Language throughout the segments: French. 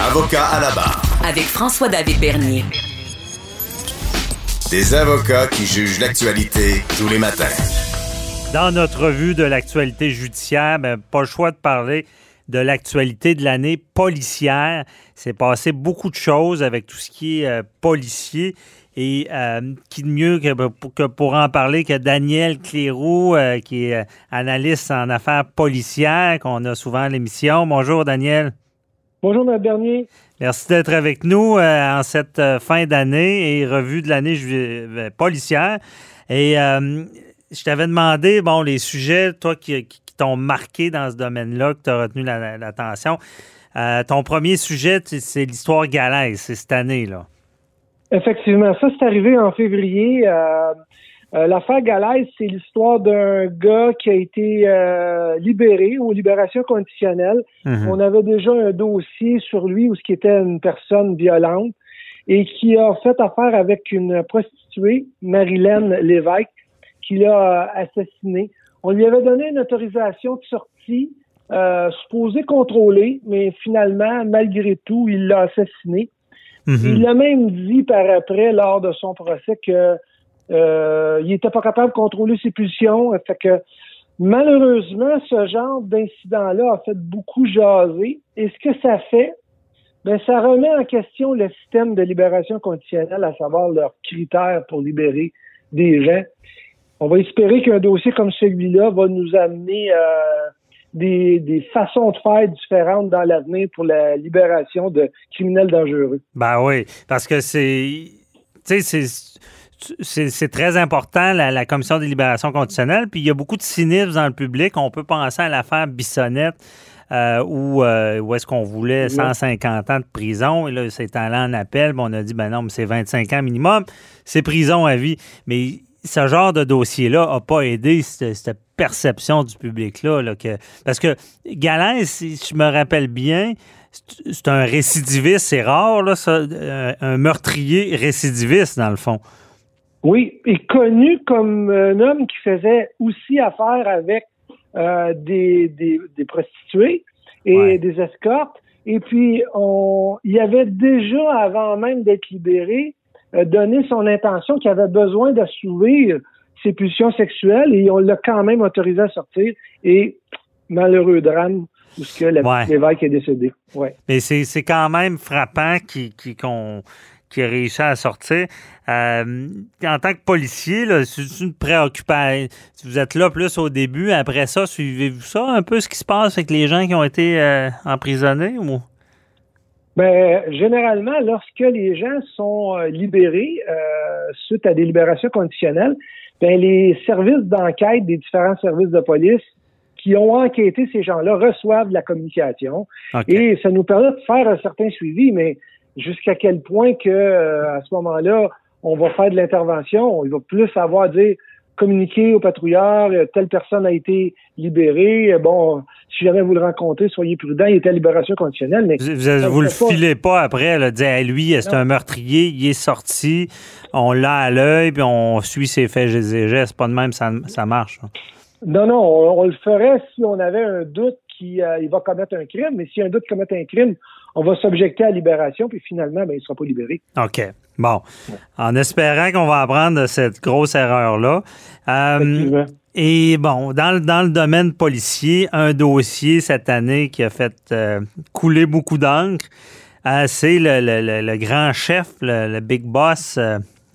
Avocat à la barre. Avec François-David Bernier. Des avocats qui jugent l'actualité tous les matins. Dans notre revue de l'actualité judiciaire, ben, pas le choix de parler de l'actualité de l'année policière. C'est passé beaucoup de choses avec tout ce qui est euh, policier. Et euh, qui de mieux que, pour en parler que Daniel Cléroux, euh, qui est analyste en affaires policières, qu'on a souvent à l'émission. Bonjour, Daniel. Bonjour, M. Bernier. Merci d'être avec nous en cette fin d'année et revue de l'année policière. Et je t'avais demandé, bon, les sujets, toi qui, t'ont marqué dans ce domaine-là, que tu as retenu l'attention. ton premier sujet, c'est l'histoire galaise, c'est cette année-là. Effectivement, ça c'est arrivé en février. Euh, euh, l'affaire Galaise, c'est l'histoire d'un gars qui a été euh, libéré ou libération conditionnelle. Mhm. On avait déjà un dossier sur lui où ce qui était une personne violente et qui a fait affaire avec une prostituée, Marilyn Lévesque, qui l'a assassiné. On lui avait donné une autorisation de sortie euh, supposée contrôlée, mais finalement, malgré tout, il l'a assassiné. Mhm. Il a même dit par après, lors de son procès, que euh, il était pas capable de contrôler ses pulsions. Fait que malheureusement, ce genre d'incident-là a fait beaucoup jaser. Et ce que ça fait, ben, ça remet en question le système de libération conditionnelle, à savoir leurs critères pour libérer des gens. On va espérer qu'un dossier comme celui-là va nous amener euh, des, façons de faire différentes dans l'avenir pour la libération de criminels dangereux. Ben oui, parce que c'est. c'est très important, la, commission des libérations conditionnelles. Puis il y a beaucoup de cynisme dans le public. On peut penser à l'affaire Bissonnette, euh, où, euh, où est-ce qu'on voulait 150 ans de prison. Et là, c'est allé en appel. on a dit, ben non, mais c'est 25 ans minimum. C'est prison à vie. Mais ce genre de dossier-là n'a pas aidé cette, perception du public-là. Là, que, parce que Galin, si je me rappelle bien, c'est un récidiviste, c'est rare, là, ça, euh, un meurtrier récidiviste, dans le fond. Oui, et connu comme un homme qui faisait aussi affaire avec euh, des, des, prostituées et des escortes. Et puis, on, il avait déjà, avant même d'être libéré, euh, donné son intention qu'il avait besoin d'assouvir ses pulsions sexuelles et on l'a quand même autorisé à sortir. Et malheureux drame, puisque l'évêque est décédé. Ouais. Mais c'est quand même frappant qu'on qui a réussi à sortir. Euh, en tant que policier, c'est une préoccupation. Vous êtes là plus au début, après ça, suivez-vous ça un peu ce qui se passe avec les gens qui ont été euh, emprisonnés ou? Ben, généralement, lorsque les gens sont euh, libérés euh, suite à des libérations conditionnelles, ben, les services d'enquête des différents services de police qui ont enquêté ces gens-là reçoivent la communication et ça nous permet de faire un certain suivi, mais jusqu'à quel point que euh, à ce moment-là, on va faire de l'intervention, il va plus avoir à dire communiquer aux patrouilleurs, euh, telle personne a été libérée. Euh, bon, si jamais vous le rencontrez, soyez prudent. Il était à libération conditionnelle. Mais vous, ne le filez pas après, là, dire à lui, c'est un meurtrier, il est sorti, on l'a à l'œil, puis on suit ses faits et gestes. Pas de même, ça, ça marche. Non, non, on, le ferait si on avait un doute qu'il euh, va commettre un crime, mais si un doute commettre un crime, on va s'objecter à la libération, puis finalement, ben, il ne sera pas libéré. OK. Bon. En espérant qu'on va apprendre de cette grosse erreur-là. Euh, et bon, dans, dans, le domaine policier, un dossier cette année qui a fait euh, couler beaucoup d'encre, euh, c'est le, grand chef, le, big boss,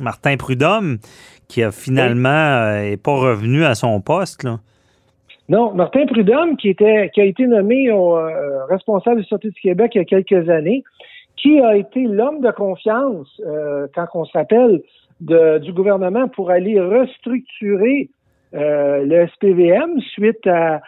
Martin Prudhomme, qui a finalement n'est pas revenu à son poste. Là. Non, Martin Prudhomme, qui était qui a été nommé au, euh, responsable du Sûreté du Québec il y a quelques années, qui a été l'homme de confiance, euh, quand on s'appelle, du gouvernement pour aller restructurer euh, le SPVM suite à,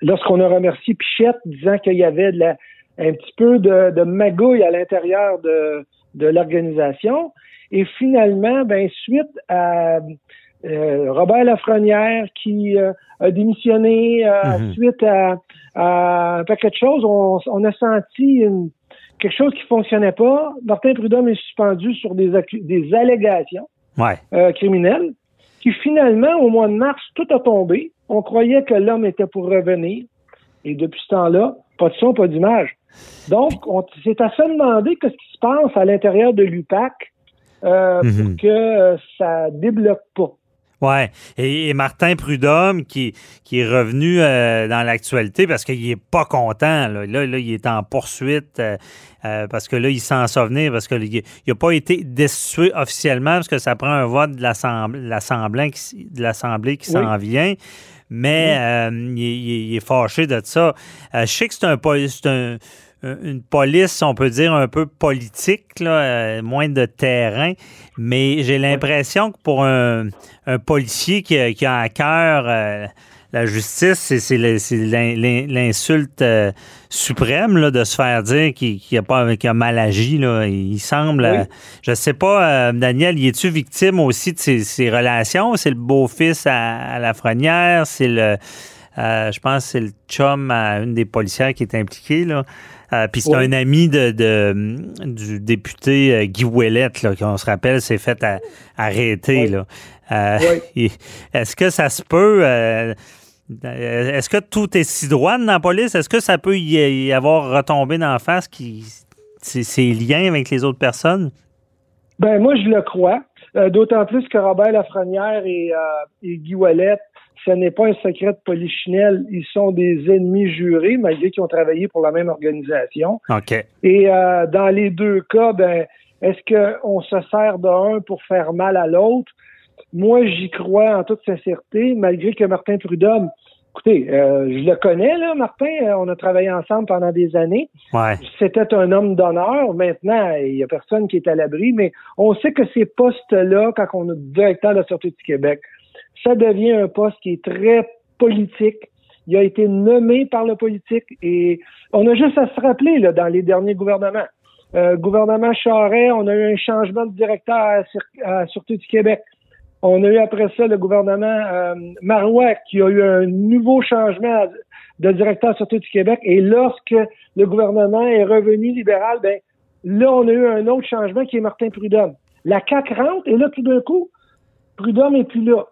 lorsqu'on a remercié Pichette disant qu'il y avait de la, un petit peu de, de magouille à l'intérieur de, de l'organisation. Et finalement, ben, suite à euh, Robert Lafrenière qui euh, a démissionné euh, mhm. suite à, à, un paquet de choses. On, a senti quelque chose qui fonctionnait pas. Martin Prudhomme est suspendu sur des, des allégations criminelles qui finalement, au mois de mars, tout a tombé. On croyait que l'homme était pour revenir. Et depuis ce temps-là, pas de son, pas d'image. Donc, c'est à se demander qu'est-ce qui se passe à l'intérieur de l'UPAC euh, pour mhm. que ça débloque pas. Ouais. Et, Martin Prudhomme qui, qui est revenu euh, dans l'actualité parce qu'il est pas content. Là. Là, il est en poursuite euh, euh, parce que là, il s'en souvenir parce qu'il n'a pas été destitué officiellement parce que ça prend un vote de l'Assemblée qui, de l'Assemblée qui s'en vient. Mais il, est fâché de ça. je sais que c'est un, un une police, on peut dire, un peu politique, là, euh, moins de terrain, mais j'ai l'impression que pour un, policier qui, a à cœur euh, la justice, c'est l'insulte euh, suprême là, de se faire dire qu'il a, pas, a mal agi. Là. Il semble, je sais pas, Daniel, y es-tu victime aussi de ces, relations? C'est le beau-fils à, à, la frenière, c'est le... je pense que c'est le chum à une des policières qui est impliquée. Là. Euh, puis c'est un ami de, du député euh, Guy Ouellette, là, qu'on se rappelle, s'est fait arrêter. Là. Euh, est-ce que ça se peut... est-ce que tout est si droit dans la police? Est-ce que ça peut y avoir retombé dans la face qui, ces liens avec les autres personnes? Ben moi, je le crois. D'autant plus que Robert Lafrenière et, et Guy Ouellette ce n'est pas un secret de polichinelle. Ils sont des ennemis jurés, malgré qu'ils ont travaillé pour la même organisation. Et euh, dans les deux cas, ben, est-ce qu'on se sert d'un pour faire mal à l'autre? Moi, j'y crois en toute sincérité, malgré que Martin Prudhomme, écoutez, euh, je le connais, là, Martin, euh, on a travaillé ensemble pendant des années. C'était un homme d'honneur. Maintenant, il n'y a personne qui est à l'abri, mais on sait que ces postes-là, quand on est directeur de la Sûreté du Québec, ça devient un poste qui est très politique. Il a été nommé par le politique et on a juste à se rappeler là, dans les derniers gouvernements. Euh, gouvernement Charest, on a eu un changement de directeur à, à Sûreté du Québec. On a eu après ça le gouvernement euh, Marois qui a eu un nouveau changement de directeur à Sûreté du Québec. Et lorsque le gouvernement est revenu libéral, ben là, on a eu un autre changement qui est Martin Prudhomme. La CAQ rentre et là, tout d'un coup, Prudhomme n'est plus là.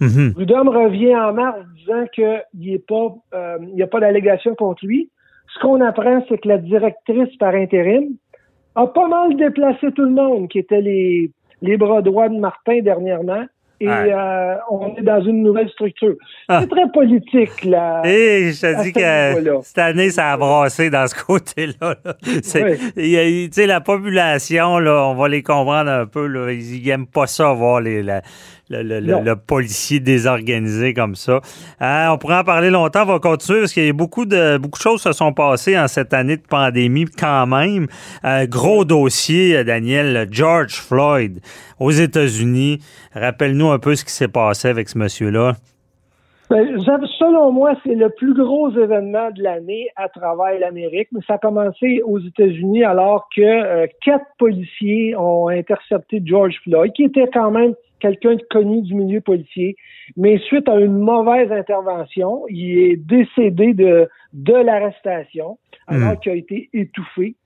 Mm revient en mars disant qu'il n'y euh, a pas d'allégation contre lui. Ce qu'on apprend, c'est que la directrice par intérim a pas mal déplacé tout le monde qui était les, les bras droits de Martin dernièrement et euh, on est dans une nouvelle structure. Ah. C'est très politique, là. Et je te dis que cette année, ça a brassé dans ce côté-là. Tu sais, la population, là, on va les comprendre un peu, là, ils n'aiment pas ça, voir les, la, le, policier désorganisé comme ça. Hein, on pourrait en parler longtemps, on va continuer parce qu'il y a beaucoup de beaucoup de choses se sont passées en cette année de pandémie quand même. Euh, gros dossier, Daniel, George Floyd aux États-Unis. Rappelle-nous un peu ce qui s'est passé avec ce monsieur-là. Ben, selon moi, c'est le plus gros événement de l'année à travers l'Amérique, mais ça a commencé aux États-Unis alors que euh, quatre policiers ont intercepté George Floyd, qui était quand même quelqu'un de connu du milieu policier, mais suite à une mauvaise intervention, il est décédé de, de l'arrestation alors hmm. qu'il a été étouffé.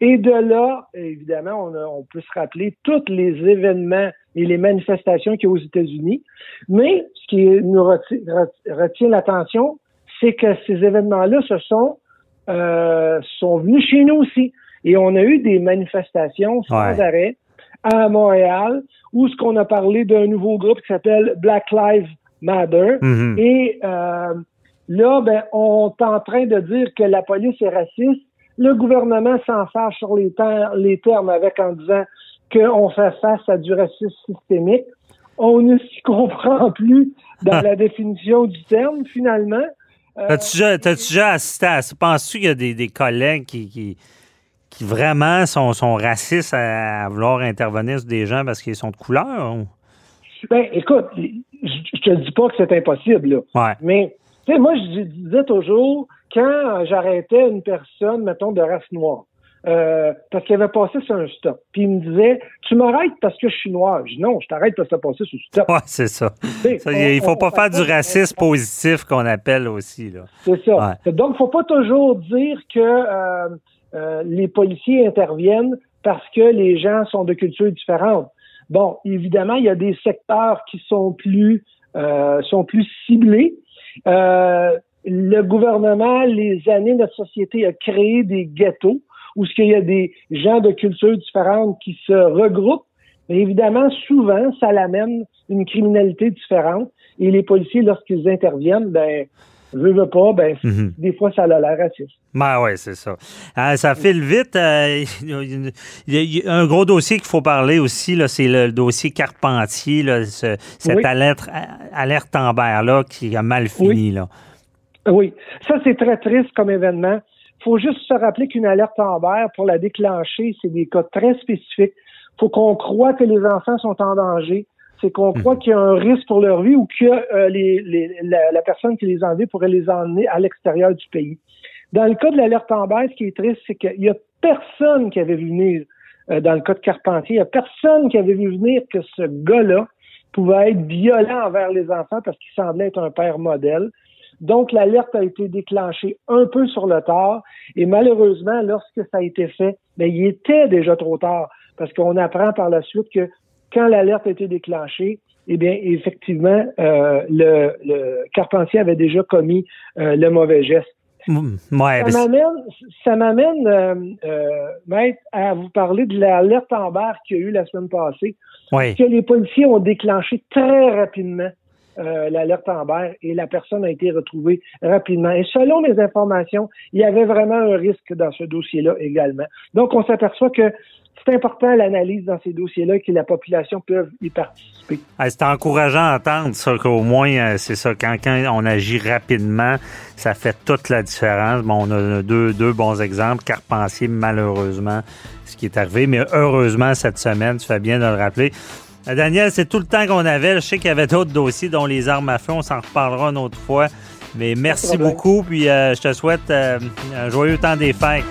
Et de là, évidemment, on, peut se rappeler tous les événements et les manifestations qu'il y a aux États-Unis. Mais ce qui nous retient, l'attention, c'est que ces événements-là se sont, euh, sont venus chez nous aussi. Et on a eu des manifestations sans arrêt à Montréal, où ce qu'on a parlé d'un nouveau groupe qui s'appelle Black Lives Matter. Mm-hmm. Et euh, là, ben, on est en train de dire que la police est raciste le gouvernement s'en fâche sur les, les termes avec en disant qu'on fait face à du racisme systémique. On ne s'y comprend plus dans la définition du terme, finalement. Euh, T'as-tu déjà, assisté à ça? Penses-tu qu'il y a des, collègues qui, qui, vraiment sont, sont racistes à, vouloir intervenir sur des gens parce qu'ils sont de couleur? Ben, écoute, je te dis pas que c'est impossible, là. Mais, tu sais, moi, je disais toujours, quand j'arrêtais une personne, mettons, de race noire, euh, parce qu'il avait passé sur un stop. Puis il me disait Tu m'arrêtes parce que je suis noir. Je dis non, je t'arrête parce que tu as passé sur le stop. Ouais, c'est ça. il faut pas faire du racisme positif qu'on appelle aussi. C'est ça. Donc, il faut pas toujours dire que euh, euh, les policiers interviennent parce que les gens sont de cultures différentes. Bon, évidemment, il y a des secteurs qui sont plus sont plus ciblés. le gouvernement, les années, notre société a créé des ghettos où ce qu'il y a des gens de cultures différentes qui se regroupent. Mais évidemment, souvent, ça l'amène une criminalité différente. Et les policiers, lorsqu'ils interviennent, ben, veux, veux pas, ben, mhm. des fois, ça a l'air raciste. Ben oui, c'est ça. Euh, ça file vite. Euh, il y a un gros dossier qu'il faut parler aussi, c'est le dossier Carpentier, là, cette alerte, alerte là, qui a mal fini. Oui. Là. oui, ça, c'est très triste comme événement. Il faut juste se rappeler qu'une alerte Amber, pour la déclencher, c'est des cas très spécifiques. Il faut qu'on croit que les enfants sont en danger c'est qu'on croit mhm. qu'il y a un risque pour leur vie ou que euh, les, la, personne qui les a enlevés pourrait les emmener à l'extérieur du pays. Dans le cas de l'alerte en baisse, ce qui est triste, c'est qu'il y a personne qui avait vu venir, euh, dans le cas de Carpentier, il y a personne qui avait vu venir que ce gars-là pouvait être violent envers les enfants parce qu'il semblait être un père modèle. Donc, l'alerte a été déclenchée un peu sur le tard et malheureusement, lorsque ça a été fait, ben, il était déjà trop tard parce qu'on apprend par la suite que quand l'alerte a été déclenchée, eh bien, effectivement, euh, le, Carpentier avait déjà commis euh, le mauvais geste. Mm, ça m'amène, euh, maître, à vous parler de l'alerte en barre qu'il y a eu la semaine passée. Que les policiers ont déclenché très rapidement l'alerte en barre et la personne a été retrouvée rapidement. Et selon les informations, il y avait vraiment un risque dans ce dossier-là également. Donc, on s'aperçoit que c'est important l'analyse dans ces dossiers-là que la population peut y participer. c'est encourageant à entendre ça, qu'au moins, euh, c'est ça, quand, on agit rapidement, ça fait toute la différence. Bon, on a deux, deux bons exemples. Carpentier, malheureusement, ce qui est arrivé, mais heureusement, cette semaine, tu fais bien de le rappeler. Euh, Daniel, c'est tout le temps qu'on avait. Je sais qu'il y avait d'autres dossiers, dont les armes à feu. On s'en reparlera une autre fois. Mais merci beaucoup. Puis euh, je te souhaite un joyeux temps des fêtes.